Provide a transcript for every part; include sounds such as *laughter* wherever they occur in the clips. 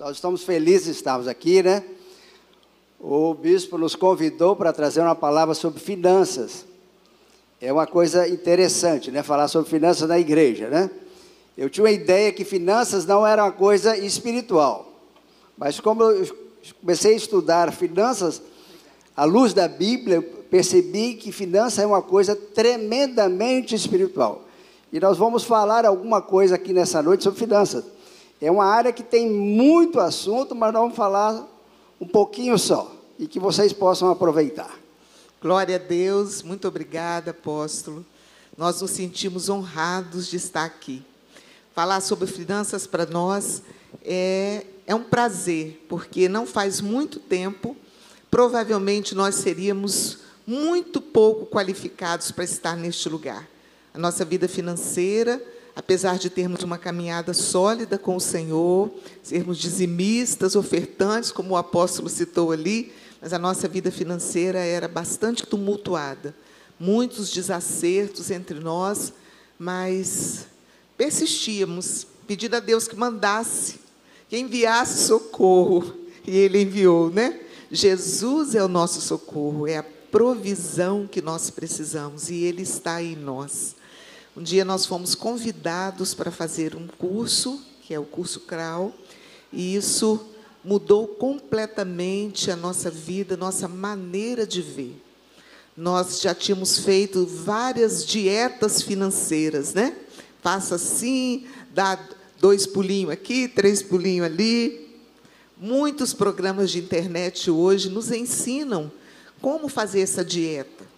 Nós estamos felizes de estarmos aqui, né? O bispo nos convidou para trazer uma palavra sobre finanças. É uma coisa interessante, né? Falar sobre finanças na igreja, né? Eu tinha uma ideia que finanças não era uma coisa espiritual. Mas como eu comecei a estudar finanças à luz da Bíblia, percebi que finanças é uma coisa tremendamente espiritual. E nós vamos falar alguma coisa aqui nessa noite sobre finanças. É uma área que tem muito assunto, mas nós vamos falar um pouquinho só e que vocês possam aproveitar. Glória a Deus, muito obrigada, apóstolo. Nós nos sentimos honrados de estar aqui. Falar sobre finanças para nós é, é um prazer, porque não faz muito tempo, provavelmente nós seríamos muito pouco qualificados para estar neste lugar. A nossa vida financeira apesar de termos uma caminhada sólida com o Senhor, sermos dizimistas, ofertantes, como o apóstolo citou ali, mas a nossa vida financeira era bastante tumultuada, muitos desacertos entre nós, mas persistíamos, pedindo a Deus que mandasse, que enviasse socorro, e Ele enviou, né? Jesus é o nosso socorro, é a provisão que nós precisamos, e Ele está em nós. Um dia nós fomos convidados para fazer um curso, que é o curso CRAU, e isso mudou completamente a nossa vida, nossa maneira de ver. Nós já tínhamos feito várias dietas financeiras, né? Faça assim, dá dois pulinhos aqui, três pulinhos ali. Muitos programas de internet hoje nos ensinam como fazer essa dieta.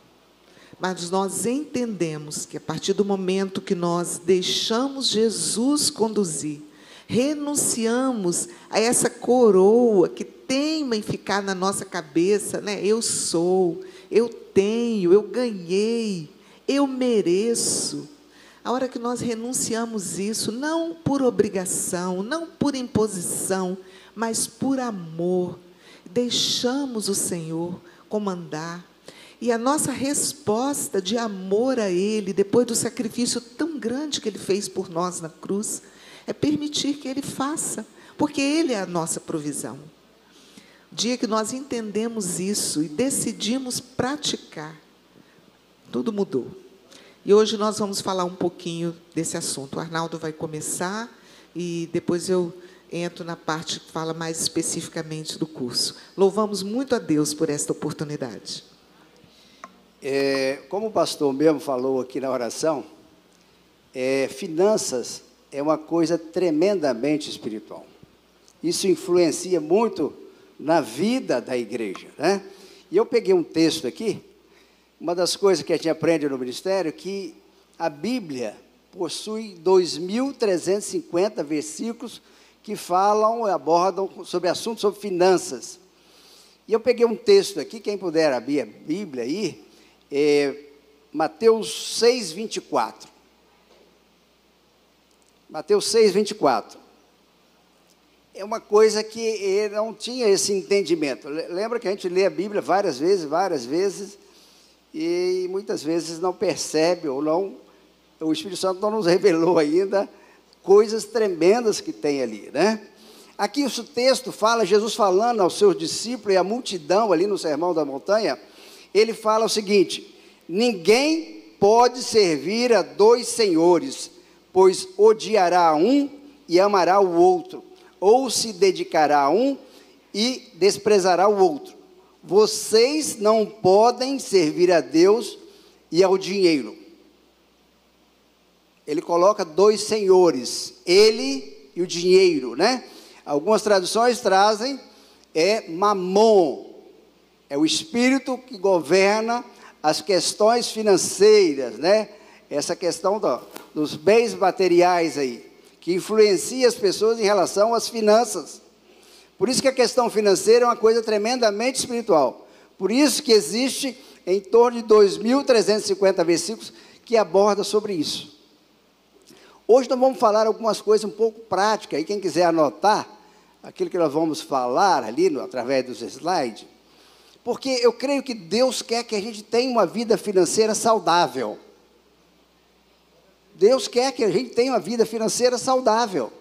Mas nós entendemos que a partir do momento que nós deixamos Jesus conduzir, renunciamos a essa coroa que teima em ficar na nossa cabeça, né? Eu sou, eu tenho, eu ganhei, eu mereço. A hora que nós renunciamos isso, não por obrigação, não por imposição, mas por amor, deixamos o Senhor comandar, e a nossa resposta de amor a Ele, depois do sacrifício tão grande que Ele fez por nós na cruz, é permitir que Ele faça, porque Ele é a nossa provisão. O dia que nós entendemos isso e decidimos praticar, tudo mudou. E hoje nós vamos falar um pouquinho desse assunto. O Arnaldo vai começar e depois eu entro na parte que fala mais especificamente do curso. Louvamos muito a Deus por esta oportunidade. É, como o pastor mesmo falou aqui na oração, é, finanças é uma coisa tremendamente espiritual. Isso influencia muito na vida da igreja. Né? E eu peguei um texto aqui, uma das coisas que a gente aprende no ministério, que a Bíblia possui 2.350 versículos que falam, abordam sobre assuntos sobre finanças. E eu peguei um texto aqui, quem puder abrir a Bíblia aí, é, Mateus 6, 24. Mateus 6, 24. É uma coisa que ele não tinha esse entendimento. Lembra que a gente lê a Bíblia várias vezes, várias vezes, e muitas vezes não percebe ou não, o Espírito Santo não nos *laughs* revelou ainda coisas tremendas que tem ali, né? Aqui o texto fala, Jesus falando aos seus discípulos e à multidão ali no Sermão da Montanha, ele fala o seguinte: ninguém pode servir a dois senhores, pois odiará um e amará o outro, ou se dedicará a um e desprezará o outro. Vocês não podem servir a Deus e ao dinheiro. Ele coloca dois senhores, ele e o dinheiro, né? Algumas traduções trazem é mamon, é o espírito que governa as questões financeiras, né? Essa questão do, dos bens materiais aí, que influencia as pessoas em relação às finanças. Por isso que a questão financeira é uma coisa tremendamente espiritual. Por isso que existe em torno de 2.350 versículos que aborda sobre isso. Hoje nós vamos falar algumas coisas um pouco práticas, e quem quiser anotar aquilo que nós vamos falar ali no, através dos slides, porque eu creio que Deus quer que a gente tenha uma vida financeira saudável. Deus quer que a gente tenha uma vida financeira saudável.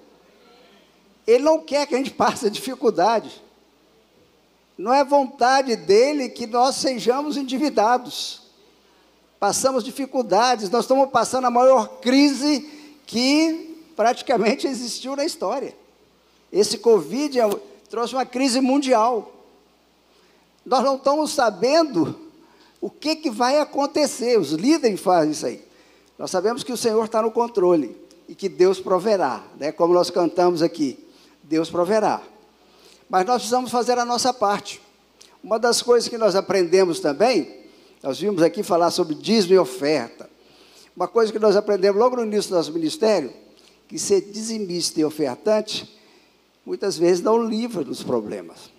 Ele não quer que a gente *laughs* passe dificuldade. Não é vontade dele que nós sejamos endividados. Passamos dificuldades, nós estamos passando a maior crise que praticamente *laughs* existiu na história. Esse Covid é trouxe uma crise mundial. Nós não estamos sabendo o que, que vai acontecer. Os líderes fazem isso aí. Nós sabemos que o Senhor está no controle e que Deus proverá, né? como nós cantamos aqui. Deus proverá. Mas nós precisamos fazer a nossa parte. Uma das coisas que nós aprendemos também, nós vimos aqui falar sobre dízimo e oferta. Uma coisa que nós aprendemos logo no início do nosso ministério, que ser dizimista e ofertante, muitas vezes não livra dos problemas.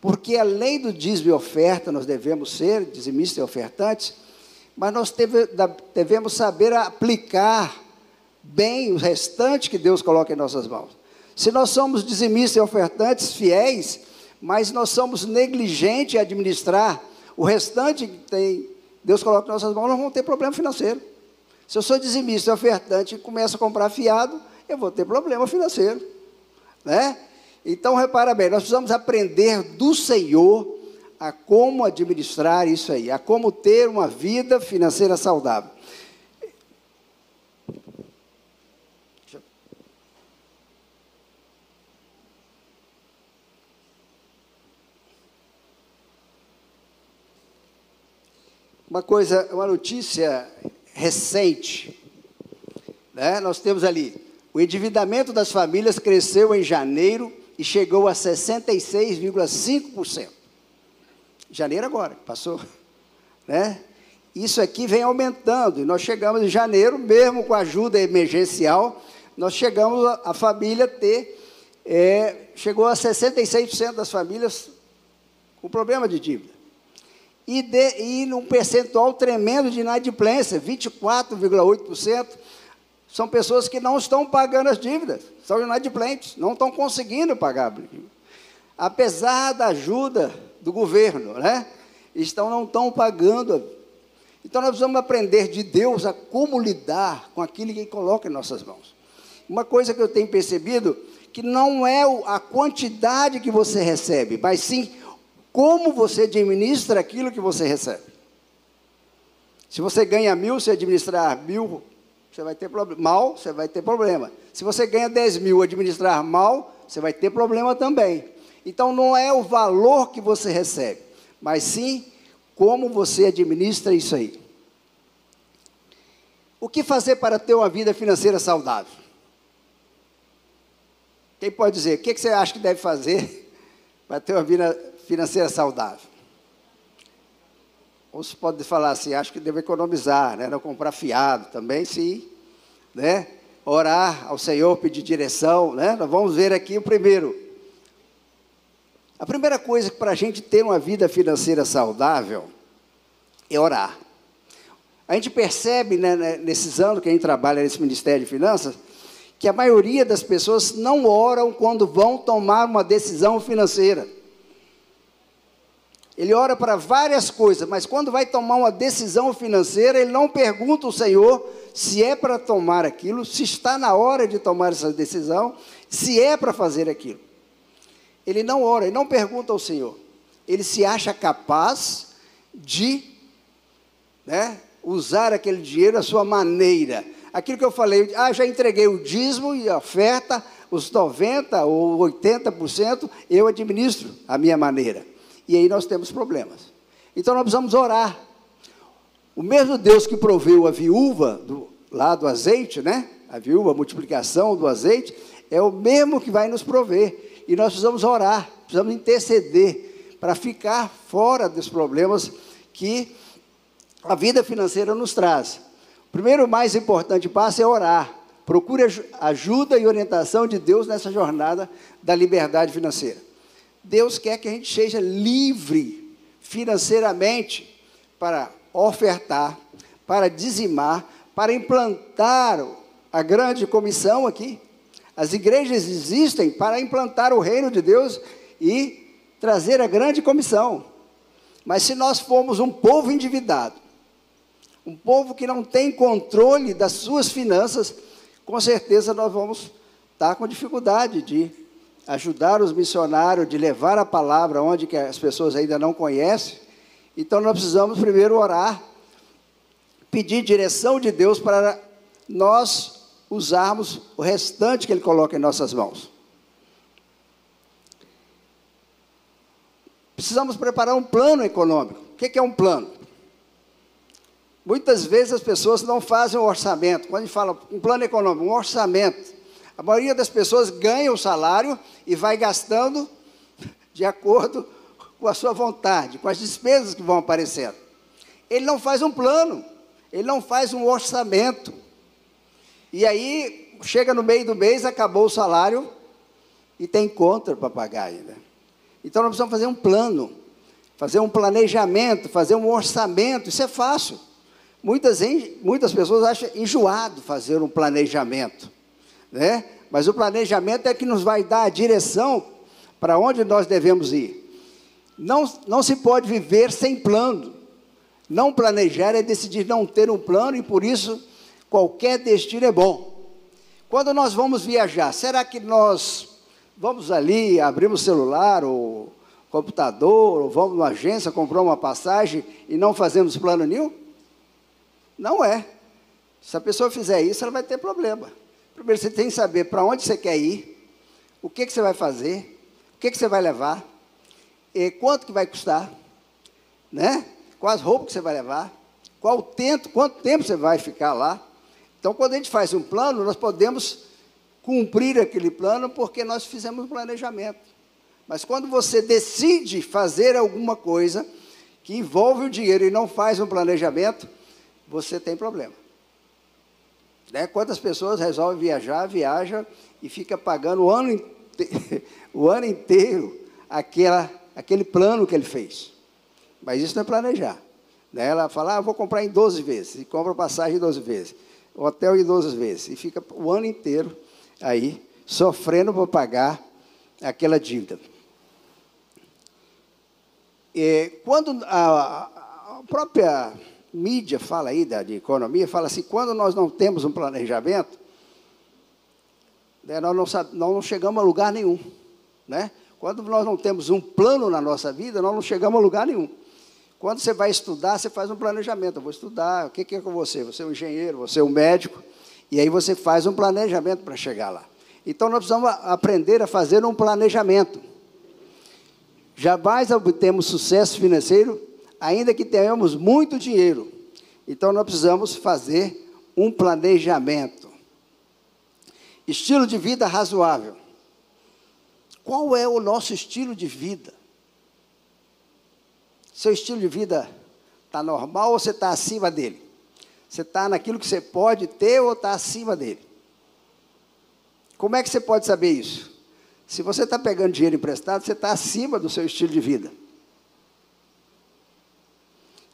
Porque além do dízimo e oferta, nós devemos ser dizimistas e ofertantes, mas nós deve, devemos saber aplicar bem o restante que Deus coloca em nossas mãos. Se nós somos dizimistas e ofertantes fiéis, mas nós somos negligentes em administrar o restante que tem, Deus coloca em nossas mãos, nós vamos ter problema financeiro. Se eu sou dizimista e ofertante e começo a comprar fiado, eu vou ter problema financeiro. Né? Então, repara bem, nós precisamos aprender do Senhor a como administrar isso aí, a como ter uma vida financeira saudável. Uma coisa, uma notícia recente, né? Nós temos ali o endividamento das famílias cresceu em janeiro e chegou a 66,5% janeiro agora, passou, *laughs* né? Isso aqui vem aumentando, e nós chegamos em janeiro, mesmo com ajuda emergencial, nós chegamos a, a família ter, é, chegou a 66% das famílias com problema de dívida. E, de, e num percentual tremendo de inadimplência, 24,8%, são pessoas que não estão pagando as dívidas, são inadimplentes, não estão conseguindo pagar. Apesar da ajuda do governo, né? Estão, não estão pagando. Então nós precisamos aprender de Deus a como lidar com aquilo que Ele coloca em nossas mãos. Uma coisa que eu tenho percebido, que não é a quantidade que você recebe, mas sim como você administra aquilo que você recebe. Se você ganha mil, se administrar mil, você vai ter problema. Mal, você vai ter problema. Se você ganha dez mil, administrar mal, você vai ter problema também. Então não é o valor que você recebe, mas sim como você administra isso aí. O que fazer para ter uma vida financeira saudável? Quem pode dizer? O que você acha que deve fazer *laughs* para ter uma vida financeira saudável? Ou se pode falar assim, acho que deve economizar, né? não comprar fiado também, sim. Né? Orar ao Senhor, pedir direção. Né? Nós vamos ver aqui o primeiro. A primeira coisa para a gente ter uma vida financeira saudável é orar. A gente percebe né, né, nesses anos que a gente trabalha nesse Ministério de Finanças que a maioria das pessoas não oram quando vão tomar uma decisão financeira. Ele ora para várias coisas, mas quando vai tomar uma decisão financeira, ele não pergunta ao Senhor se é para tomar aquilo, se está na hora de tomar essa decisão, se é para fazer aquilo. Ele não ora, ele não pergunta ao Senhor. Ele se acha capaz de né, usar aquele dinheiro à sua maneira. Aquilo que eu falei, ah, já entreguei o dízimo e a oferta, os 90% ou 80%, eu administro a minha maneira. E aí nós temos problemas. Então nós precisamos orar. O mesmo Deus que proveu a viúva do, lá do azeite, né? A viúva, a multiplicação do azeite, é o mesmo que vai nos prover. E nós precisamos orar, precisamos interceder para ficar fora dos problemas que a vida financeira nos traz. O primeiro mais importante passo é orar. Procure ajuda e orientação de Deus nessa jornada da liberdade financeira. Deus quer que a gente seja livre financeiramente para ofertar, para dizimar, para implantar a grande comissão aqui, as igrejas existem para implantar o reino de Deus e trazer a grande comissão. Mas se nós formos um povo endividado, um povo que não tem controle das suas finanças, com certeza nós vamos está com dificuldade de ajudar os missionários, de levar a palavra onde que as pessoas ainda não conhecem. Então nós precisamos primeiro orar, pedir direção de Deus para nós usarmos o restante que Ele coloca em nossas mãos. Precisamos preparar um plano econômico. O que é um plano? Muitas vezes as pessoas não fazem um orçamento. Quando a gente fala um plano econômico, um orçamento, a maioria das pessoas ganha o salário e vai gastando de acordo com a sua vontade, com as despesas que vão aparecendo. Ele não faz um plano, ele não faz um orçamento. E aí, chega no meio do mês, acabou o salário e tem conta para pagar ainda. Então nós precisamos fazer um plano, fazer um planejamento, fazer um orçamento. Isso é fácil. Muitas, muitas pessoas acham enjoado fazer um planejamento, né? Mas o planejamento é que nos vai dar a direção para onde nós devemos ir. Não, não se pode viver sem plano. Não planejar é decidir não ter um plano e por isso qualquer destino é bom. Quando nós vamos viajar, será que nós vamos ali, abrimos celular ou computador, ou vamos numa agência, comprar uma passagem e não fazemos plano nenhum? Não é. Se a pessoa fizer isso, ela vai ter problema. Primeiro, você tem que saber para onde você quer ir, o que, que você vai fazer, o que, que você vai levar, e quanto que vai custar, né? quais roupas que você vai levar, qual tempo, quanto tempo você vai ficar lá. Então, quando a gente faz um plano, nós podemos cumprir aquele plano porque nós fizemos um planejamento. Mas quando você decide fazer alguma coisa que envolve o dinheiro e não faz um planejamento, você tem problema. Né? Quantas pessoas resolvem viajar, viaja e fica pagando o ano, inte... *laughs* o ano inteiro aquela, aquele plano que ele fez. Mas isso não é planejar. Né? Ela fala, ah, vou comprar em 12 vezes, e compra passagem em 12 vezes, hotel em 12 vezes, e fica o ano inteiro aí, sofrendo para pagar aquela dívida. E quando a, a, própria mídia fala aí da, de economia, fala assim, quando nós não temos um planejamento, né, nós, não, nós não chegamos a lugar nenhum. Né? Quando nós não temos um plano na nossa vida, nós não chegamos a lugar nenhum. Quando você vai estudar, você faz um planejamento. Eu vou estudar, o que é com você? Você é um engenheiro, você é um médico. E aí você faz um planejamento para chegar lá. Então nós precisamos aprender a fazer um planejamento. Jamais obtemos sucesso financeiro, ainda que tenhamos muito dinheiro. Então nós precisamos fazer um planejamento. Estilo de vida razoável. Qual é o nosso estilo de vida? Seu estilo de vida está normal ou você está acima dele? Você está naquilo que você pode ter ou está acima dele? Como é que você pode saber isso? Se você está pegando dinheiro emprestado, você está acima do seu estilo de vida.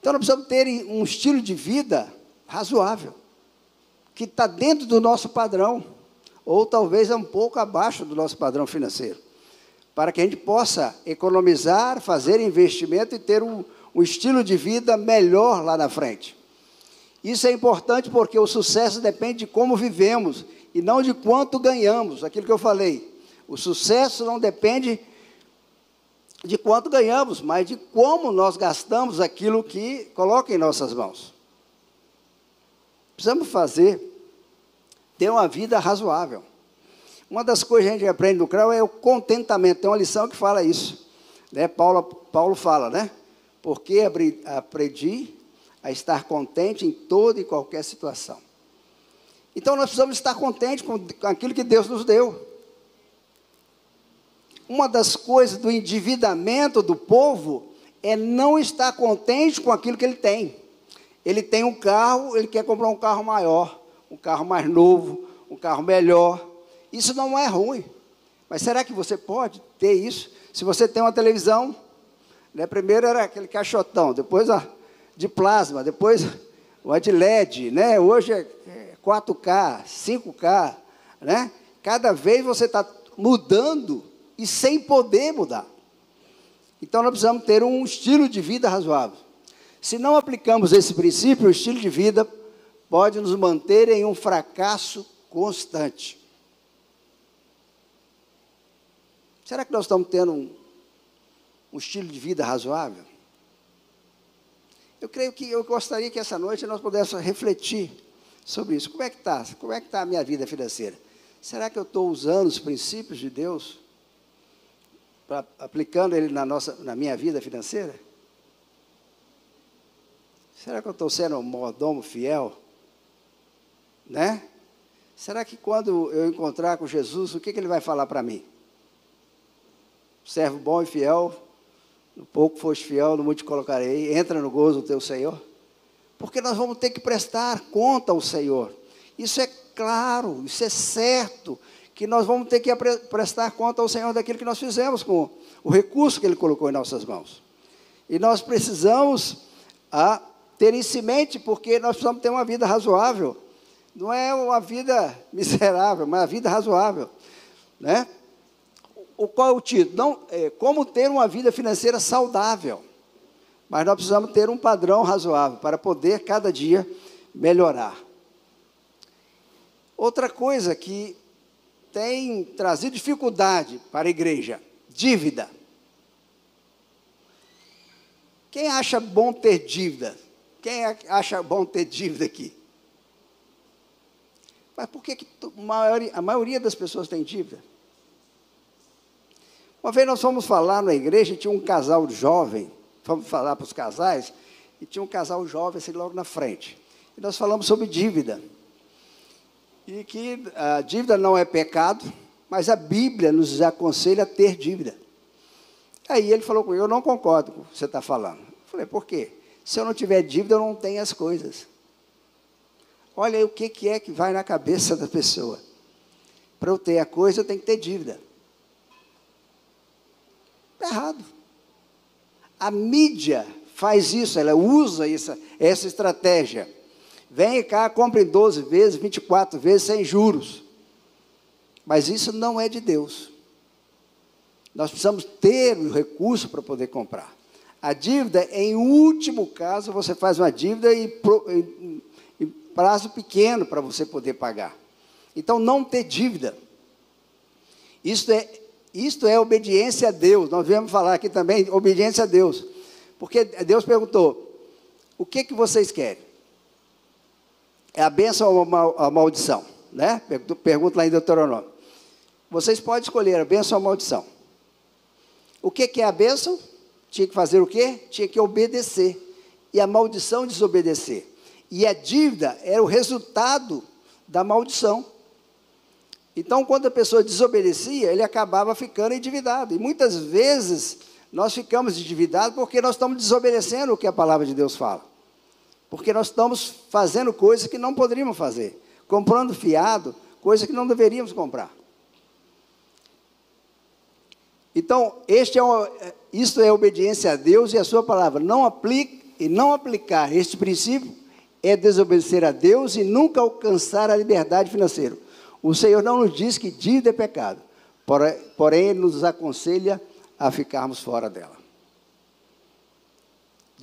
Então nós precisamos ter um estilo de vida razoável, que está dentro do nosso padrão, ou talvez é um pouco abaixo do nosso padrão financeiro, para que a gente possa economizar, fazer investimento e ter um, um estilo de vida melhor lá na frente. Isso é importante porque o sucesso depende de como vivemos e não de quanto ganhamos. Aquilo que eu falei. O sucesso não depende de quanto ganhamos, mas de como nós gastamos aquilo que coloca em nossas mãos. Precisamos fazer, ter uma vida razoável. Uma das coisas que a gente aprende no CRAU é o contentamento. Tem uma lição que fala isso. Né? Paulo, Paulo fala, né? Porque aprendi a estar contente em toda e qualquer situação. Então nós precisamos estar contentes com aquilo que Deus nos deu. Uma das coisas do endividamento do povo é não estar contente com aquilo que ele tem. Ele tem um carro, ele quer comprar um carro maior, um carro mais novo, um carro melhor. Isso não é ruim. Mas será que você pode ter isso? Se você tem uma televisão, né, primeiro era aquele caixotão, depois a de plasma, depois uma de LED, né? Hoje é 4K, 5K, né? Cada vez você está mudando e sem poder mudar. Então nós precisamos ter um estilo de vida razoável. Se não aplicamos esse princípio, o estilo de vida pode nos manter em um fracasso constante. Será que nós estamos tendo um, um estilo de vida razoável? Eu creio que eu gostaria que essa noite nós pudéssemos refletir sobre isso. Como é que está? Como é que está a minha vida financeira? Será que eu estou usando os princípios de Deus, pra, aplicando ele na, nossa, na minha vida financeira? Será que eu estou sendo um mordomo fiel? Né? Será que quando eu encontrar com Jesus, o que, que ele vai falar para mim? Servo bom e fiel, no pouco foste fiel, no muito te colocarei, entra no gozo do teu Senhor. Porque nós vamos ter que prestar conta ao Senhor. Isso é claro, isso é certo, que nós vamos ter que prestar conta ao Senhor daquilo que nós fizemos com o recurso que Ele colocou em nossas mãos. E nós precisamos ter isso em mente, porque nós precisamos ter uma vida razoável. Não é uma vida *laughs* miserável, mas uma vida razoável. Né? O, qual é o título? Não, é, como ter uma vida financeira saudável. Mas nós precisamos ter um padrão razoável para poder cada dia melhorar. Outra coisa que tem trazido dificuldade para a igreja: dívida. Quem acha bom ter dívida? Quem acha bom ter dívida aqui? Mas por que, que a maioria das pessoas tem dívida? Uma vez nós fomos falar na igreja tinha um casal jovem, fomos falar para os casais, e tinha um casal jovem assim logo na frente. E nós falamos sobre dívida. E que a dívida não é pecado, mas a Bíblia nos aconselha a ter dívida. Aí ele falou comigo, eu não concordo com o que você está falando. Eu falei, por quê? Se eu não tiver dívida, eu não tenho as coisas. Olha aí o que, que é que vai na cabeça da pessoa. Para eu ter a coisa, eu tenho que ter dívida. Está errado. A mídia faz isso, ela usa essa, essa estratégia. Vem cá, compra em 12 vezes, 24 vezes, sem juros. Mas isso não é de Deus. Nós precisamos ter o recurso para poder comprar. A dívida, em último caso, você faz uma dívida em prazo pequeno para você poder pagar. Então, não ter dívida. Isto é isto é obediência a Deus. Nós viemos falar aqui também obediência a Deus. Porque Deus perguntou: o que, que vocês querem? É a bênção ou a maldição? Né? Pergunta lá em Deuteronômio. Vocês podem escolher a bênção ou a maldição. O que, que é a bênção? Tinha que fazer o quê? Tinha que obedecer. E a maldição, desobedecer. E a dívida era o resultado da maldição. Então, quando a pessoa desobedecia, ele acabava ficando endividado. E muitas vezes nós ficamos endividados porque nós estamos desobedecendo o que a palavra de Deus fala. Porque nós estamos fazendo coisas que não poderíamos fazer. Comprando fiado, coisa que não deveríamos comprar. Então, este é uma, isto é obediência a Deus e a sua palavra. Não aplique e não aplicar este princípio é desobedecer a Deus e nunca alcançar a liberdade financeira. O Senhor não nos diz que dívida é pecado, porém, Ele nos aconselha a ficarmos fora dela.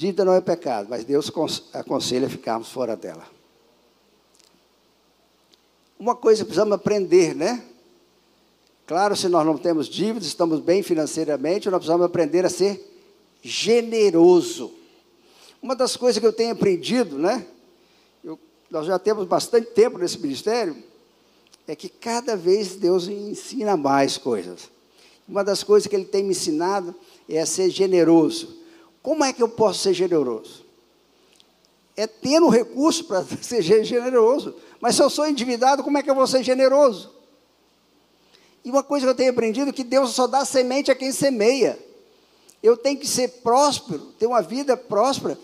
Dívida não é pecado, mas Deus aconselha a ficarmos fora dela. Uma coisa precisamos aprender, né? Claro, se nós não temos dívidas, estamos bem financeiramente, nós precisamos aprender a ser generoso. Uma das coisas que eu tenho aprendido, né? Eu, nós já temos bastante tempo nesse ministério, é que cada vez Deus me ensina mais coisas. Uma das coisas que Ele tem me ensinado é a ser generoso. Como é que eu posso ser generoso? É tendo recurso para *laughs* ser generoso. Mas se eu sou endividado, como é que eu vou ser generoso? E uma coisa que eu tenho aprendido é que Deus só dá semente a quem semeia. Eu tenho que ser próspero, ter uma vida próspera,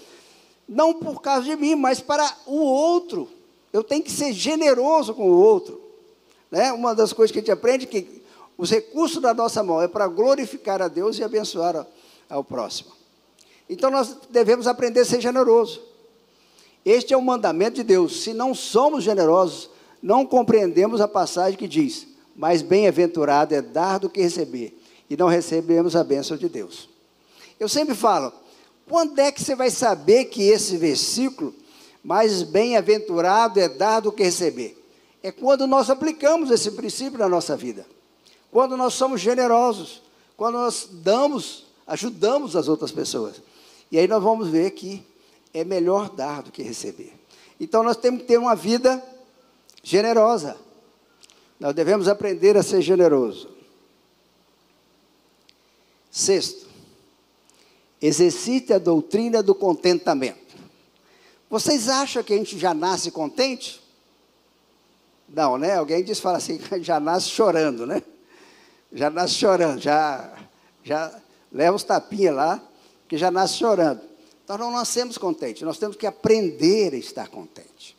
não por causa de mim, mas para o outro. Eu tenho que ser generoso com o outro. Né? Uma das coisas que a gente aprende é que os recursos da nossa mão é para glorificar a Deus e abençoar ao próximo. Então nós devemos aprender a ser generoso. Este é o mandamento de Deus. Se não somos generosos, não compreendemos a passagem que diz: Mais bem-aventurado é dar do que receber, e não recebemos a bênção de Deus. Eu sempre falo: quando é que você vai saber que esse versículo, mais bem-aventurado é dar do que receber? é quando nós aplicamos esse princípio na nossa vida. Quando nós somos generosos, quando nós damos, ajudamos as outras pessoas. E aí nós vamos ver que é melhor dar do que receber. Então nós temos que ter uma vida generosa. Nós devemos aprender a ser generoso. Sexto, exercite a doutrina do contentamento. Vocês acham que a gente já nasce contente? Não, né? Alguém diz, fala assim, *laughs* já nasce chorando, né? Já nasce chorando, já, já leva os tapinhas lá, que já nasce chorando. Então não nascemos contentes, nós temos que aprender a estar contente.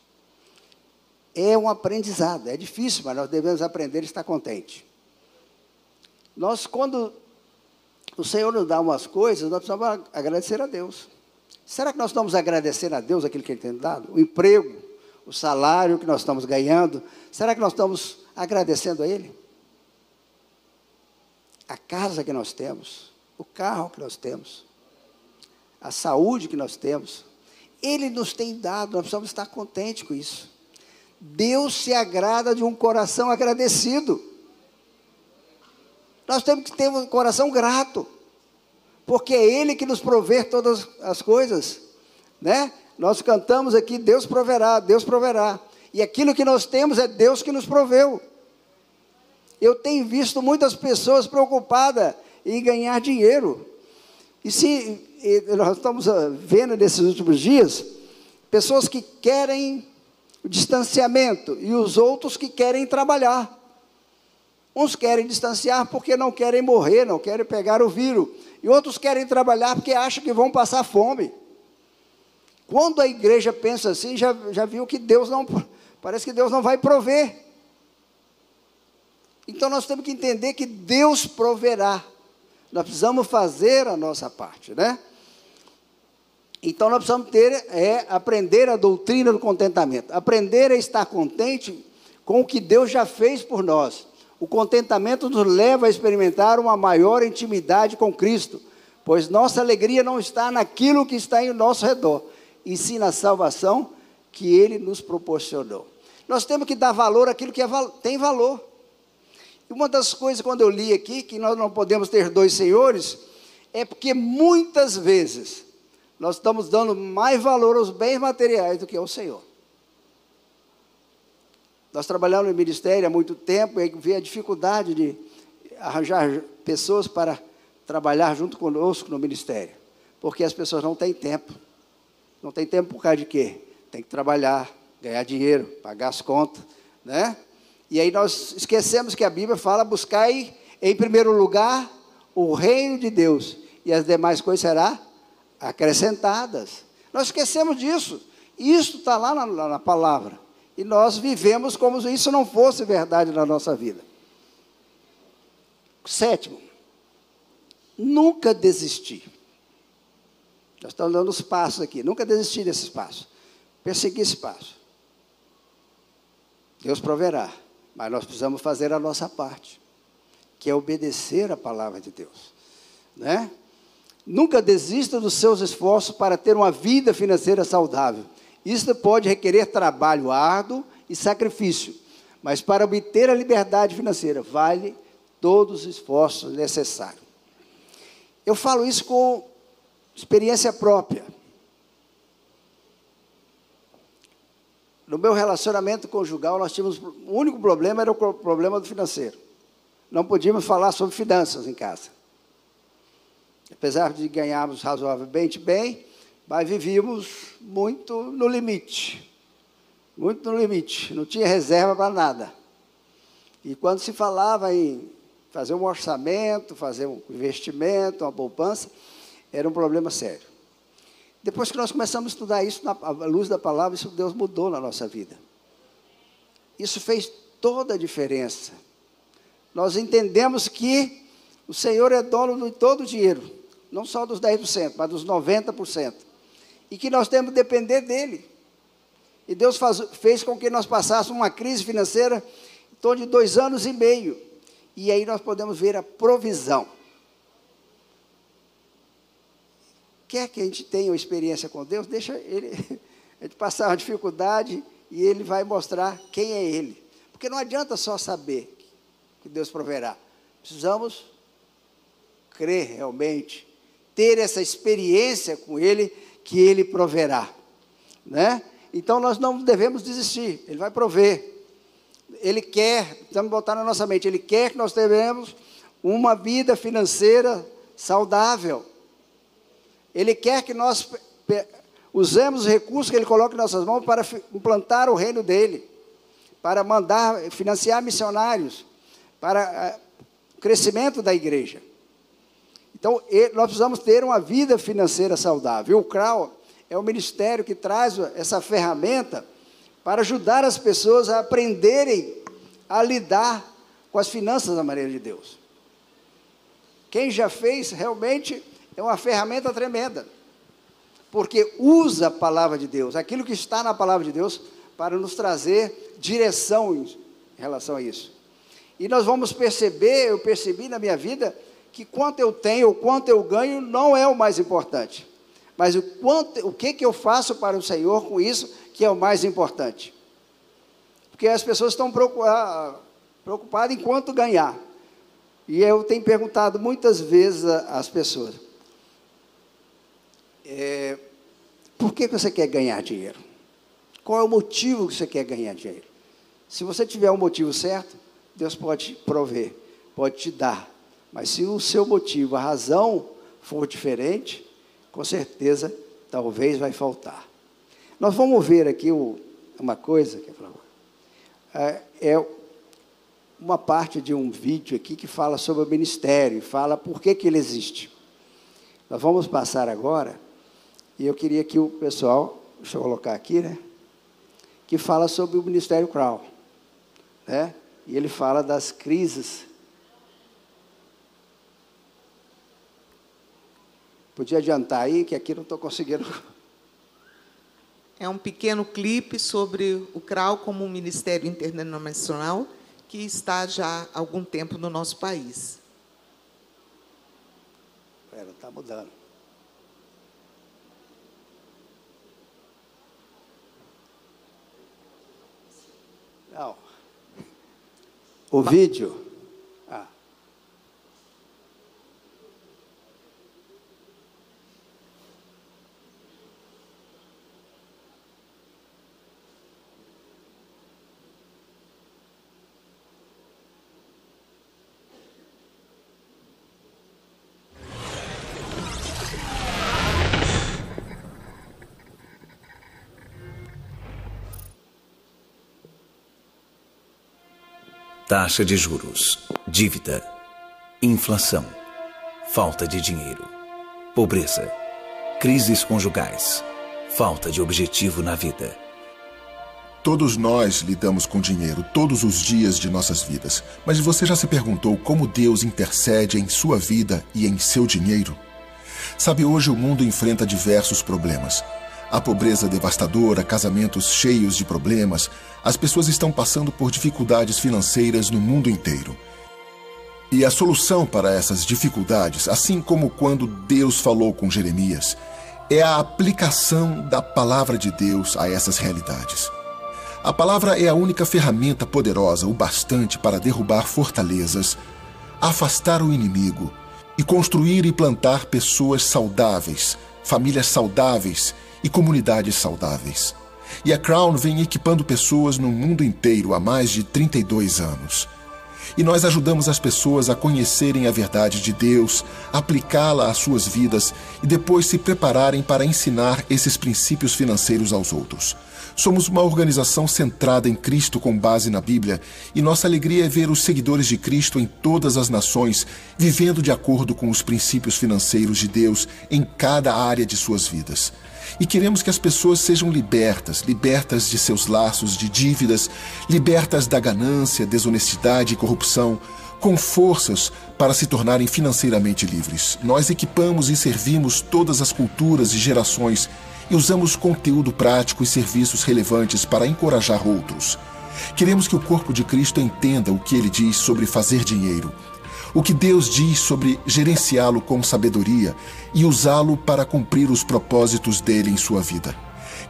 É um aprendizado, é difícil, mas nós devemos aprender a estar contente. Nós, quando o Senhor nos dá umas coisas, nós precisamos agradecer a Deus. Será que nós estamos agradecendo a Deus aquilo que Ele tem dado? O emprego, o salário que nós estamos ganhando, será que nós estamos agradecendo a Ele? A casa que nós temos, o carro que nós temos, a saúde que nós temos, Ele nos tem dado, nós precisamos estar contentes com isso. Deus se agrada de um coração agradecido. Nós temos que ter um coração grato, porque é Ele que nos provê todas as coisas, né? Nós cantamos aqui, Deus proverá, Deus proverá. E aquilo que nós temos é Deus que nos proveu. Eu tenho visto muitas pessoas preocupadas em ganhar dinheiro. E se nós estamos ah, vendo nesses últimos dias, pessoas que querem o distanciamento e os outros que querem trabalhar. Uns querem distanciar porque não querem morrer, não querem pegar o vírus. E outros querem trabalhar porque acham que vão passar fome. Quando a igreja pensa assim, já, já viu que Deus não. *laughs* Parece que Deus não vai prover. Então nós temos que entender que Deus proverá. Nós precisamos fazer a nossa parte, né? Então nós precisamos ter, é, aprender a doutrina do contentamento. Aprender a estar contente com o que Deus já fez por nós. O contentamento nos leva a experimentar uma maior intimidade com Cristo, pois nossa alegria não está naquilo que está em nosso redor, e sim na salvação que Ele nos proporcionou. Nós temos que dar valor àquilo que é, tem valor. Uma das coisas, quando eu li aqui, que nós não podemos ter dois senhores, é porque muitas vezes nós estamos dando mais valor aos bens materiais do que ao Senhor. Nós trabalhamos no ministério há muito tempo e vê a dificuldade de arranjar pessoas para trabalhar junto conosco no ministério, porque as pessoas não têm tempo. Não tem tempo por causa de quê? Tem que trabalhar, ganhar dinheiro, pagar as contas, né? E aí nós esquecemos que a Bíblia fala: buscai em primeiro lugar o reino de Deus, e as demais coisas serão acrescentadas. Nós esquecemos disso. Isso está lá na, na palavra. E nós vivemos como se isso não fosse verdade na nossa vida. Sétimo, nunca desistir. Nós estamos dando os passos aqui, nunca desistir desses passos. Perseguir esse passo. Deus proverá, mas nós precisamos fazer a nossa parte, que é obedecer a palavra de Deus. Né? Nunca desista dos seus esforços para ter uma vida financeira saudável. Isso pode requerer trabalho árduo e sacrifício, mas para obter a liberdade financeira vale todos os esforços necessários. Eu falo isso com experiência própria. No meu relacionamento conjugal, nós tínhamos. O único problema era o problema do financeiro. Não podíamos falar sobre finanças em casa. Apesar de ganharmos razoavelmente bem, mas vivíamos muito no limite. Muito no limite. Não tinha reserva para nada. E quando se falava em fazer um orçamento, fazer um investimento, uma poupança, era um problema sério. Depois que nós começamos a estudar isso na luz da palavra, isso Deus mudou na nossa vida. Isso fez toda a diferença. Nós entendemos que o Senhor é dono de todo o dinheiro, não só dos 10%, mas dos 90% e que nós temos que depender dele. E Deus faz, fez com que nós passássemos uma crise financeira em torno de dois anos e meio. E aí nós podemos ver a provisão. Quer que a gente tenha uma experiência com Deus, deixa ele, *laughs* a gente passar uma dificuldade e ele vai mostrar quem é ele. Porque não adianta só saber que Deus proverá. Precisamos crer realmente, ter essa experiência com Ele, que Ele proverá. Né? Então nós não devemos desistir, Ele vai prover. Ele quer, precisamos botar na nossa mente, Ele quer que nós tenhamos uma vida financeira saudável. Ele quer que nós usemos os recursos que Ele coloca em nossas mãos para implantar o reino dEle, para mandar, financiar missionários, para o crescimento da igreja. Então, nós precisamos ter uma vida financeira saudável. O CRAU é o ministério que traz essa ferramenta para ajudar as pessoas a aprenderem a lidar com as finanças da maneira de Deus. Quem já fez, realmente, é uma ferramenta tremenda, porque usa a palavra de Deus, aquilo que está na palavra de Deus, para nos trazer direção em relação a isso. E nós vamos perceber, eu percebi na minha vida, que quanto eu tenho, quanto eu ganho, não é o mais importante. Mas o, quanto, o que, que eu faço para o Senhor com isso, que é o mais importante. Porque as pessoas estão ah, preocupadas em quanto ganhar. E eu tenho perguntado muitas vezes às pessoas: é, por que você quer ganhar dinheiro? Qual é o motivo que você quer ganhar dinheiro? Se você tiver um motivo certo, Deus pode prover, pode te dar. Mas se o seu motivo, a razão for diferente, com certeza, talvez vai faltar. Nós vamos ver aqui uma coisa que é, é uma parte de um vídeo aqui que fala sobre o ministério, fala por que, que ele existe. Nós vamos passar agora, e eu queria que o pessoal, deixa eu colocar aqui, né? Que fala sobre o Ministério Crown. Né? E ele fala das crises. Podia adiantar aí, que aqui não estou conseguindo. É um pequeno clipe sobre o CRAU como um ministério internacional que está já há algum tempo no nosso país. Espera, está mudando. O vídeo. Taxa de juros, dívida, inflação, falta de dinheiro, pobreza, crises conjugais, falta de objetivo na vida. Todos nós lidamos com dinheiro todos os dias de nossas vidas, mas você já se perguntou como Deus intercede em sua vida e em seu dinheiro? Sabe, hoje o mundo enfrenta diversos problemas. A pobreza devastadora, casamentos cheios de problemas, as pessoas estão passando por dificuldades financeiras no mundo inteiro. E a solução para essas dificuldades, assim como quando Deus falou com Jeremias, é a aplicação da palavra de Deus a essas realidades. A palavra é a única ferramenta poderosa o bastante para derrubar fortalezas, afastar o inimigo e construir e plantar pessoas saudáveis, famílias saudáveis e comunidades saudáveis. E a Crown vem equipando pessoas no mundo inteiro há mais de 32 anos. E nós ajudamos as pessoas a conhecerem a verdade de Deus, aplicá-la às suas vidas e depois se prepararem para ensinar esses princípios financeiros aos outros. Somos uma organização centrada em Cristo com base na Bíblia, e nossa alegria é ver os seguidores de Cristo em todas as nações vivendo de acordo com os princípios financeiros de Deus em cada área de suas vidas. E queremos que as pessoas sejam libertas, libertas de seus laços de dívidas, libertas da ganância, desonestidade e corrupção, com forças para se tornarem financeiramente livres. Nós equipamos e servimos todas as culturas e gerações e usamos conteúdo prático e serviços relevantes para encorajar outros. Queremos que o corpo de Cristo entenda o que ele diz sobre fazer dinheiro o que Deus diz sobre gerenciá-lo com sabedoria e usá-lo para cumprir os propósitos dele em sua vida.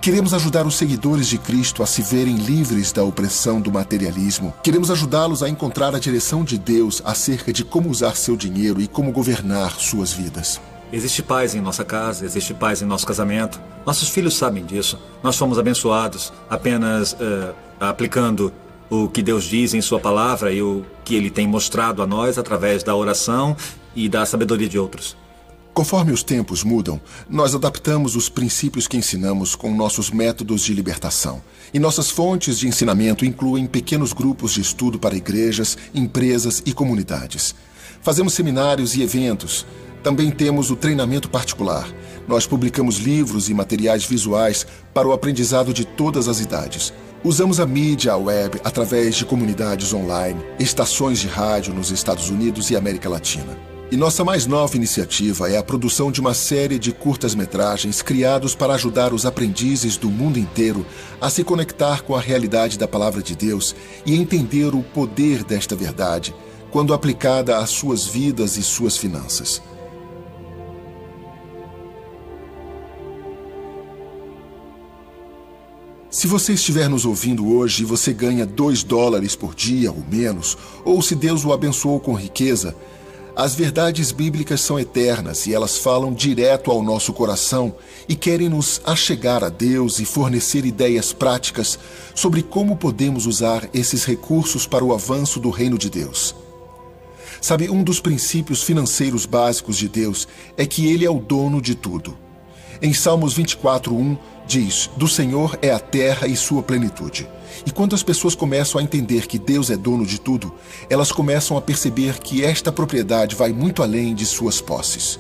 Queremos ajudar os seguidores de Cristo a se verem livres da opressão do materialismo. Queremos ajudá-los a encontrar a direção de Deus acerca de como usar seu dinheiro e como governar suas vidas. Existe paz em nossa casa, existe paz em nosso casamento. Nossos filhos sabem disso. Nós fomos abençoados apenas uh, aplicando o que Deus diz em Sua palavra e o que Ele tem mostrado a nós através da oração e da sabedoria de outros. Conforme os tempos mudam, nós adaptamos os princípios que ensinamos com nossos métodos de libertação. E nossas fontes de ensinamento incluem pequenos grupos de estudo para igrejas, empresas e comunidades. Fazemos seminários e eventos. Também temos o treinamento particular. Nós publicamos livros e materiais visuais para o aprendizado de todas as idades. Usamos a mídia, a web, através de comunidades online, estações de rádio nos Estados Unidos e América Latina. E nossa mais nova iniciativa é a produção de uma série de curtas-metragens criados para ajudar os aprendizes do mundo inteiro a se conectar com a realidade da Palavra de Deus e entender o poder desta verdade quando aplicada às suas vidas e suas finanças. Se você estiver nos ouvindo hoje e você ganha 2 dólares por dia ou menos, ou se Deus o abençoou com riqueza, as verdades bíblicas são eternas e elas falam direto ao nosso coração e querem nos achegar a Deus e fornecer ideias práticas sobre como podemos usar esses recursos para o avanço do reino de Deus. Sabe, um dos princípios financeiros básicos de Deus é que Ele é o dono de tudo. Em Salmos 24:1 diz: Do Senhor é a terra e sua plenitude. E quando as pessoas começam a entender que Deus é dono de tudo, elas começam a perceber que esta propriedade vai muito além de suas posses.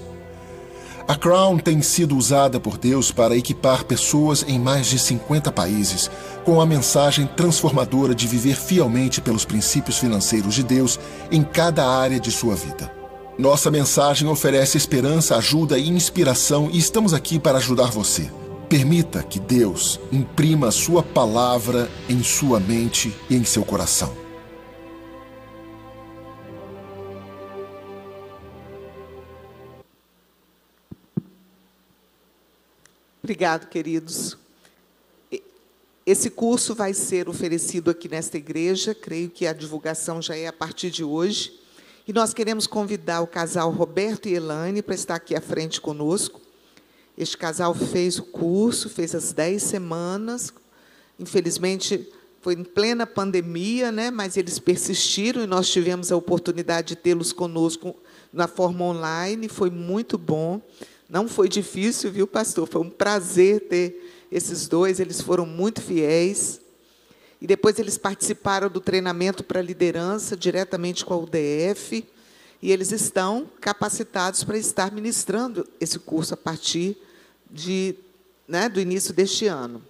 A Crown tem sido usada por Deus para equipar pessoas em mais de 50 países com a mensagem transformadora de viver fielmente pelos princípios financeiros de Deus em cada área de sua vida. Nossa mensagem oferece esperança, ajuda e inspiração e estamos aqui para ajudar você. Permita que Deus imprima Sua palavra em sua mente e em seu coração. Obrigado, queridos. Esse curso vai ser oferecido aqui nesta igreja, creio que a divulgação já é a partir de hoje. E nós queremos convidar o casal Roberto e Elane para estar aqui à frente conosco. Este casal fez o curso, fez as dez semanas. Infelizmente, foi em plena pandemia, né? mas eles persistiram e nós tivemos a oportunidade de tê-los conosco na forma online. Foi muito bom. Não foi difícil, viu, pastor? Foi um prazer ter esses dois. Eles foram muito fiéis. E depois eles participaram do treinamento para liderança diretamente com a UDF. E eles estão capacitados para estar ministrando esse curso a partir de, né, do início deste ano.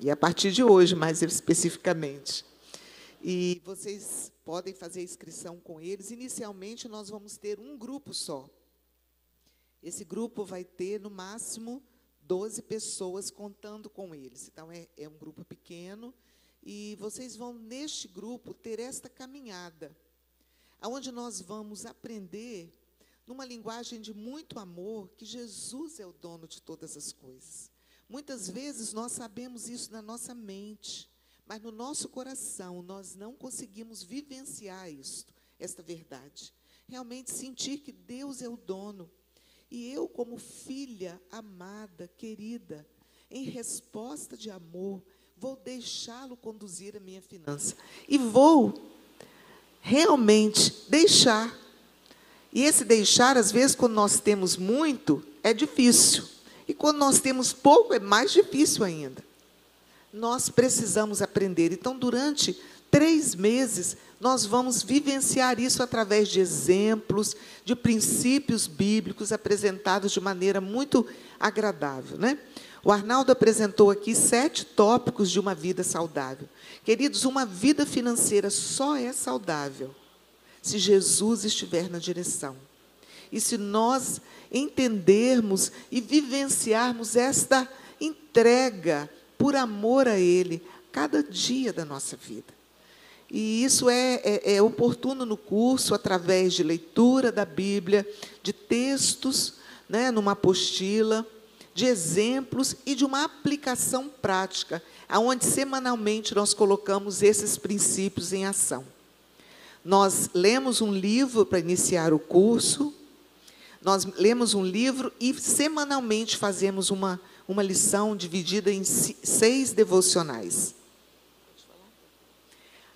E a partir de hoje, mais especificamente. E vocês podem fazer inscrição com eles. Inicialmente, nós vamos ter um grupo só. Esse grupo vai ter, no máximo, 12 pessoas contando com eles. Então, é, é um grupo pequeno. E vocês vão, neste grupo, ter esta caminhada, onde nós vamos aprender numa linguagem de muito amor, que Jesus é o dono de todas as coisas. Muitas vezes nós sabemos isso na nossa mente, mas no nosso coração nós não conseguimos vivenciar isto, esta verdade. Realmente sentir que Deus é o dono. E eu, como filha amada, querida, em resposta de amor, vou deixá-lo conduzir a minha finança. E vou realmente deixar e esse deixar, às vezes, quando nós temos muito, é difícil. E quando nós temos pouco, é mais difícil ainda. Nós precisamos aprender. Então, durante três meses, nós vamos vivenciar isso através de exemplos, de princípios bíblicos apresentados de maneira muito agradável. Né? O Arnaldo apresentou aqui sete tópicos de uma vida saudável. Queridos, uma vida financeira só é saudável se Jesus estiver na direção. E se nós entendermos e vivenciarmos esta entrega por amor a Ele, cada dia da nossa vida. E isso é, é, é, oportuno no curso, através de leitura da Bíblia, de textos, né, numa apostila, de exemplos e de uma aplicação prática, aonde semanalmente nós colocamos esses princípios em ação. Nós lemos um livro para iniciar o curso, nós lemos um livro e semanalmente fazemos uma, uma lição dividida em seis devocionais.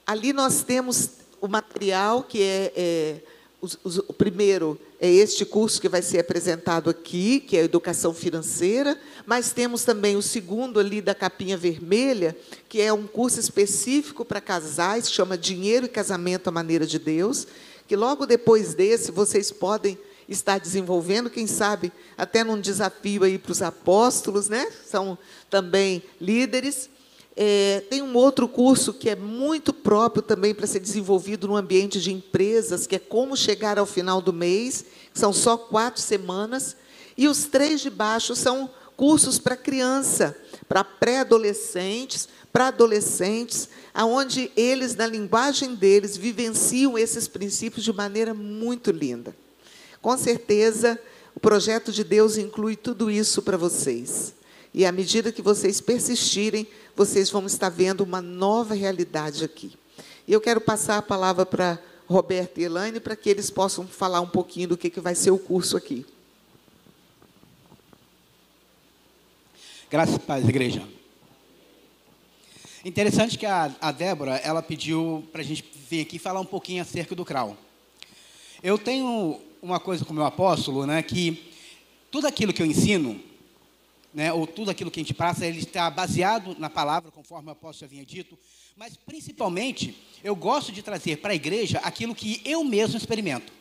Ali nós temos o material que é, é o, o, primeiro é este curso que vai ser apresentado aqui, que é a educação financeira, mas temos também o segundo ali da capinha vermelha, que é um curso específico para casais, que chama Dinheiro e Casamento à Maneira de Deus, que logo depois desse vocês podem estar desenvolvendo, quem sabe até num desafio aí para os apóstolos, né? São também líderes. É, tem um outro curso que é muito próprio também para ser desenvolvido no ambiente de empresas, que é como chegar ao final do mês, são só quatro semanas. E os três de baixo são cursos para criança, para pré-adolescentes, para adolescentes, aonde eles, na linguagem deles, vivenciam esses princípios de maneira muito linda. Com certeza, o projeto de Deus inclui tudo isso para vocês. E à medida que vocês persistirem, vocês vão estar vendo uma nova realidade aqui. E eu quero passar a palavra para Roberto e Elaine para que eles possam falar um pouquinho do que, que vai ser o curso aqui. Graças a paz, igreja. Interessante que a, a Débora, ela pediu para a gente vir aqui falar um pouquinho acerca do CRAU. Eu tenho uma coisa com o meu apóstolo, né, que tudo aquilo que eu ensino, né, ou tudo aquilo que a gente passa, ele está baseado na palavra, conforme o apóstolo vinha dito, mas principalmente eu gosto de trazer para a igreja aquilo que eu mesmo experimento.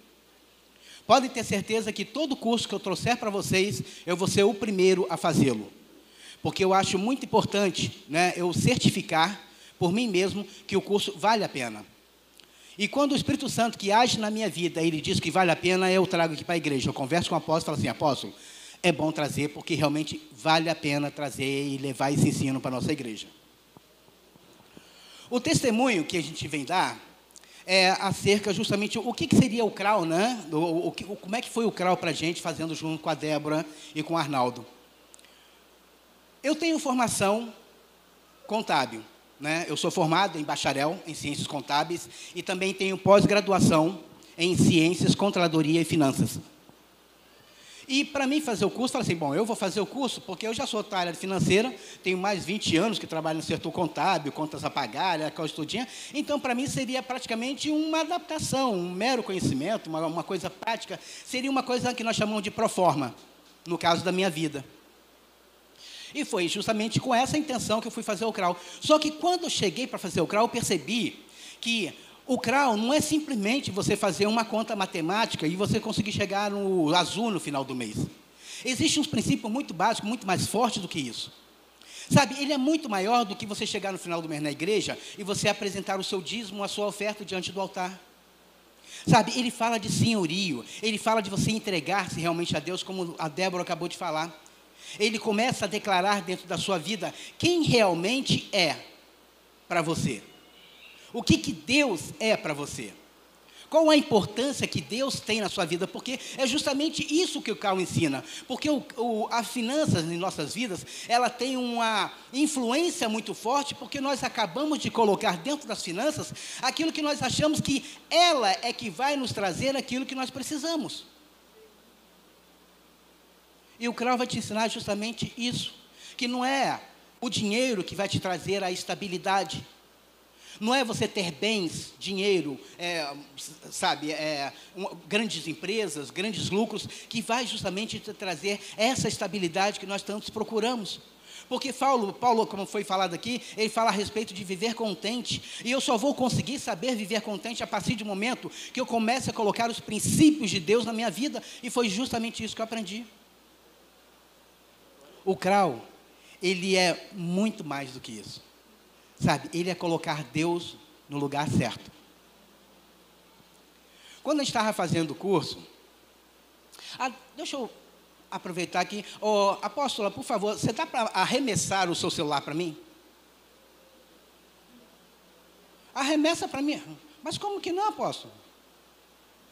Podem ter certeza que todo curso que eu trouxer para vocês, eu vou ser o primeiro a fazê-lo. Porque eu acho muito importante né, eu certificar por mim mesmo que o curso vale a pena. E quando o Espírito Santo que age na minha vida, ele diz que vale a pena, eu trago aqui para a igreja. Eu converso com o apóstolo e falo assim, apóstolo, é bom trazer porque realmente vale a pena trazer e levar esse ensino para a nossa igreja. O testemunho que a gente vem dar é acerca justamente o que, que seria o CRAU, né? O, o, o, como é que foi o CRAU para a gente fazendo junto com a Débora e com o Arnaldo. Eu tenho formação contábil, né? Eu sou formado em bacharel em ciências contábeis e também tenho pós-graduação em ciências, controladoria e finanças. E para mim fazer o curso, falei assim, bom, eu vou fazer o curso porque eu já sou da área financeira, tenho mais 20 anos que trabalho no setor contábil, contas a pagar, aquela estudinha. Então, para mim seria praticamente uma adaptação, um mero conhecimento, uma, uma coisa prática. Seria uma coisa que nós chamamos de proforma, no caso da minha vida. E foi justamente com essa intenção que eu fui fazer o CRAU. Só que quando eu cheguei para fazer o CRAU, eu percebi que o CRAU não é simplesmente você fazer uma conta matemática e você conseguir chegar no azul no final do mês. Existem uns princípios muito básicos, muito mais fortes do que isso. Sabe, ele é muito maior do que você chegar no final do mês na igreja e você apresentar o seu dízimo, a sua oferta diante do altar. Sabe, ele fala de senhorio, ele fala de você entregar-se realmente a Deus, como a Débora acabou de falar. Ele começa a declarar dentro da sua vida quem realmente é para você. O que, que Deus é para você? Qual a importância que Deus tem na sua vida? Porque é justamente isso que o Carl ensina. Porque o, o, a finanças em nossas vidas, ela tem uma influência muito forte, porque nós acabamos de colocar dentro das finanças aquilo que nós achamos que ela é que vai nos trazer aquilo que nós precisamos. E o Carl vai te ensinar justamente isso, que não é o dinheiro que vai te trazer a estabilidade, não é você ter bens, dinheiro, é, sabe, é, um, grandes empresas, grandes lucros, que vai justamente te trazer essa estabilidade que nós tantos procuramos. Porque Paulo, Paulo, como foi falado aqui, ele fala a respeito de viver contente. E eu só vou conseguir saber viver contente a partir do momento que eu comece a colocar os princípios de Deus na minha vida. E foi justamente isso que eu aprendi. O Krau, ele é muito mais do que isso. Sabe, ele é colocar Deus no lugar certo. Quando gente estava fazendo o curso, ah, deixa eu aproveitar aqui. Oh, apóstola, por favor, você está para arremessar o seu celular para mim? Arremessa para mim. Mas como que não, apóstolo?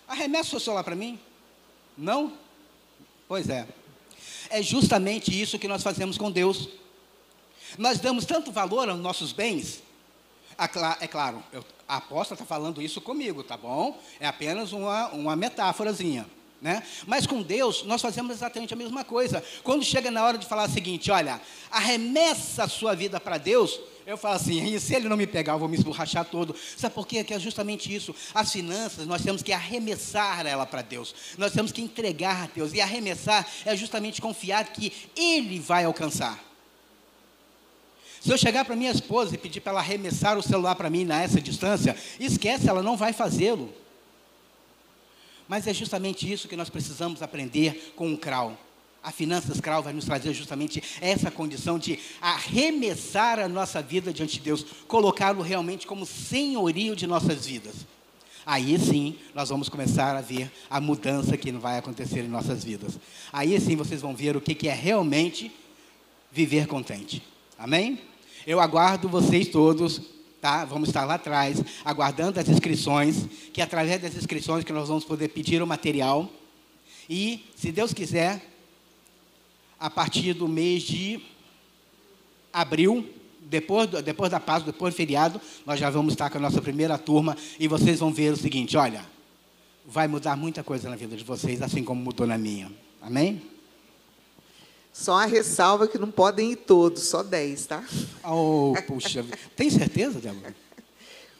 Arremessa o seu celular para mim? Não? Pois é. É justamente isso que nós fazemos com Deus. Nós damos tanto valor aos nossos bens. É claro, a apóstola está falando isso comigo, tá bom? É apenas uma, uma metáforazinha. Né? Mas com Deus, nós fazemos exatamente a mesma coisa. Quando chega na hora de falar o seguinte: olha, arremessa a sua vida para Deus, eu falo assim, se ele não me pegar, eu vou me esborrachar todo. Sabe por quê? Que é justamente isso. As finanças, nós temos que arremessar ela para Deus. Nós temos que entregar a Deus. E arremessar é justamente confiar que Ele vai alcançar. Se eu chegar para minha esposa e pedir para ela arremessar o celular para mim nessa distância, esquece, ela não vai fazê-lo. Mas é justamente isso que nós precisamos aprender com o CRAU. A Finanças Cral vai nos trazer justamente essa condição de arremessar a nossa vida diante de Deus, colocá-lo realmente como senhorio de nossas vidas. Aí sim, nós vamos começar a ver a mudança que vai acontecer em nossas vidas. Aí sim vocês vão ver o que é realmente viver contente. Amém? Eu aguardo vocês todos Tá? Vamos estar lá atrás, aguardando as inscrições, que através das inscrições que nós vamos poder pedir o material. E, se Deus quiser, a partir do mês de abril, depois, depois da Páscoa, depois do feriado, nós já vamos estar com a nossa primeira turma e vocês vão ver o seguinte: olha, vai mudar muita coisa na vida de vocês, assim como mudou na minha. Amém? Só a ressalva que não podem ir todos, só 10, tá? Oh, puxa. Tem certeza, Débora?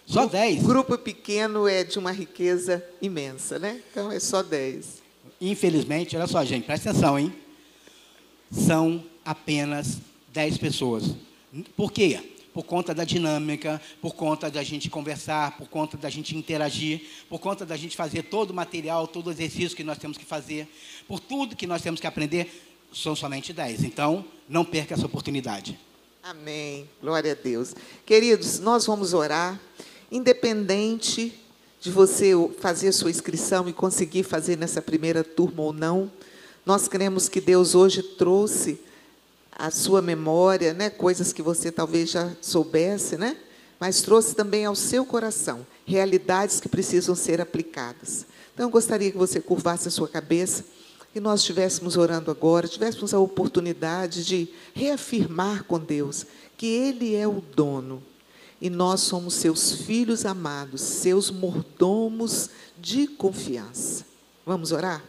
Só 10? O grupo pequeno é de uma riqueza imensa, né? Então é só 10. Infelizmente, olha só, gente, presta atenção, hein? são apenas 10 pessoas. Por quê? Por conta da dinâmica, por conta da gente conversar, por conta da gente interagir, por conta da gente fazer todo o material, todo o exercício que nós temos que fazer, por tudo que nós temos que aprender, são somente 10. Então, não perca essa oportunidade. Amém. Glória a Deus. Queridos, nós vamos orar, independente de você fazer sua inscrição e conseguir fazer nessa primeira turma ou não. Nós cremos que Deus hoje trouxe à sua memória, né, coisas que você talvez já soubesse, né? Mas trouxe também ao seu coração realidades que precisam ser aplicadas. Então, eu gostaria que você curvasse a sua cabeça e nós estivéssemos orando agora, tivéssemos a oportunidade de reafirmar com Deus que Ele é o dono e nós somos seus filhos amados, seus mordomos de confiança. Vamos orar?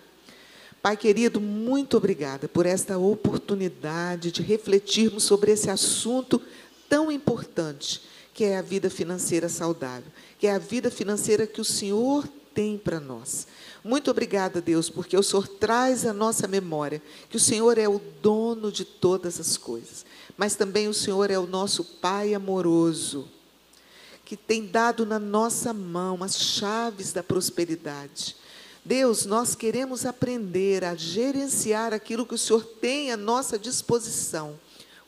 Pai querido, muito obrigada por esta oportunidade de refletirmos sobre esse assunto tão importante, que é a vida financeira saudável, que é a vida financeira que o Senhor tem para nós. Muito obrigada, Deus, porque o Senhor traz à nossa memória que o Senhor é o dono de todas as coisas, mas também o Senhor é o nosso Pai amoroso, que tem dado na nossa mão as chaves da prosperidade. Deus, nós queremos aprender a gerenciar aquilo que o Senhor tem à nossa disposição,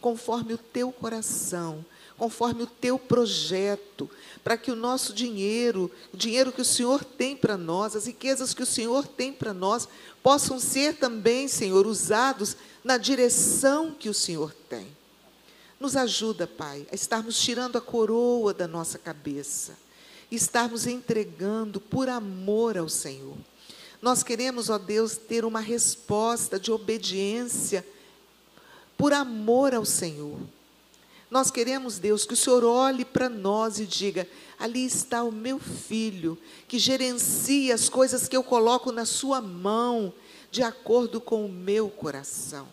conforme o teu coração, conforme o teu projeto, para que o nosso dinheiro, o dinheiro que o Senhor tem para nós, as riquezas que o Senhor tem para nós, possam ser também, Senhor, usados na direção que o Senhor tem. Nos ajuda, Pai, a estarmos tirando a coroa da nossa cabeça, estarmos entregando por amor ao Senhor. Nós queremos, ó Deus, ter uma resposta de obediência por amor ao Senhor. Nós queremos, Deus, que o Senhor olhe para nós e diga: ali está o meu filho, que gerencia as coisas que eu coloco na sua mão, de acordo com o meu coração.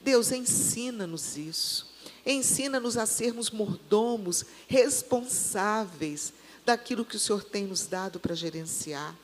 Deus, ensina-nos isso. Ensina-nos a sermos mordomos, responsáveis daquilo que o Senhor tem nos dado para gerenciar.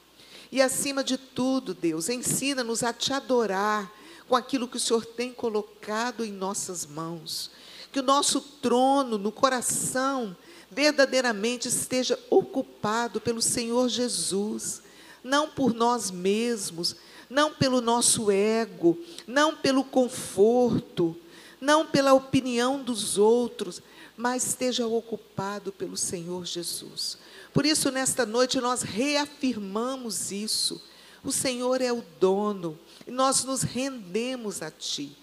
E acima de tudo, Deus, ensina-nos a te adorar com aquilo que o Senhor tem colocado em nossas mãos. Que o nosso trono no coração verdadeiramente esteja ocupado pelo Senhor Jesus, não por nós mesmos, não pelo nosso ego, não pelo conforto, não pela opinião dos outros, mas esteja ocupado pelo Senhor Jesus. Por isso, nesta noite, nós reafirmamos isso. O Senhor é o dono e nós nos rendemos a Ti.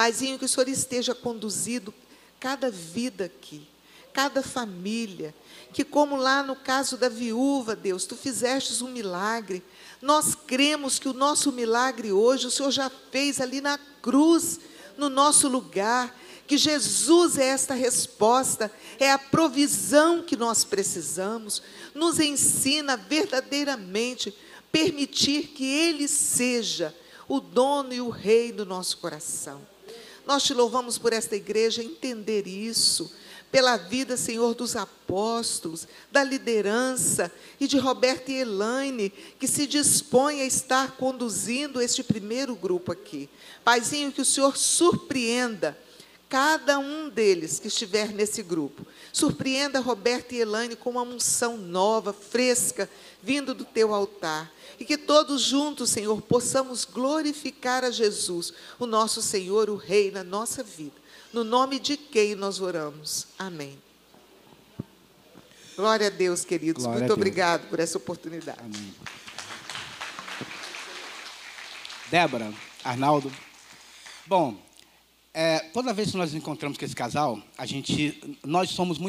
Paizinho, que o Senhor esteja conduzido cada vida aqui, cada família, que como lá no caso da viúva, Deus, tu fizestes um milagre. Nós cremos que o nosso milagre hoje o Senhor já fez ali na cruz, no nosso lugar, que Jesus é esta resposta, é a provisão que nós precisamos. Nos ensina verdadeiramente permitir que ele seja o dono e o rei do nosso coração. Nós te louvamos por esta igreja entender isso, pela vida, Senhor, dos apóstolos, da liderança e de Roberto e Elaine, que se dispõe a estar conduzindo este primeiro grupo aqui. Paizinho, que o Senhor surpreenda cada um deles que estiver nesse grupo. Surpreenda Roberto e Elaine com uma unção nova, fresca, vindo do teu altar. E que todos juntos, Senhor, possamos glorificar a Jesus, o nosso Senhor, o Rei na nossa vida. No nome de quem nós oramos. Amém. Glória a Deus, queridos. Glória Muito obrigado por essa oportunidade. Amém. Débora, Arnaldo. Bom, é, toda vez que nós nos encontramos com esse casal, a gente, nós somos muito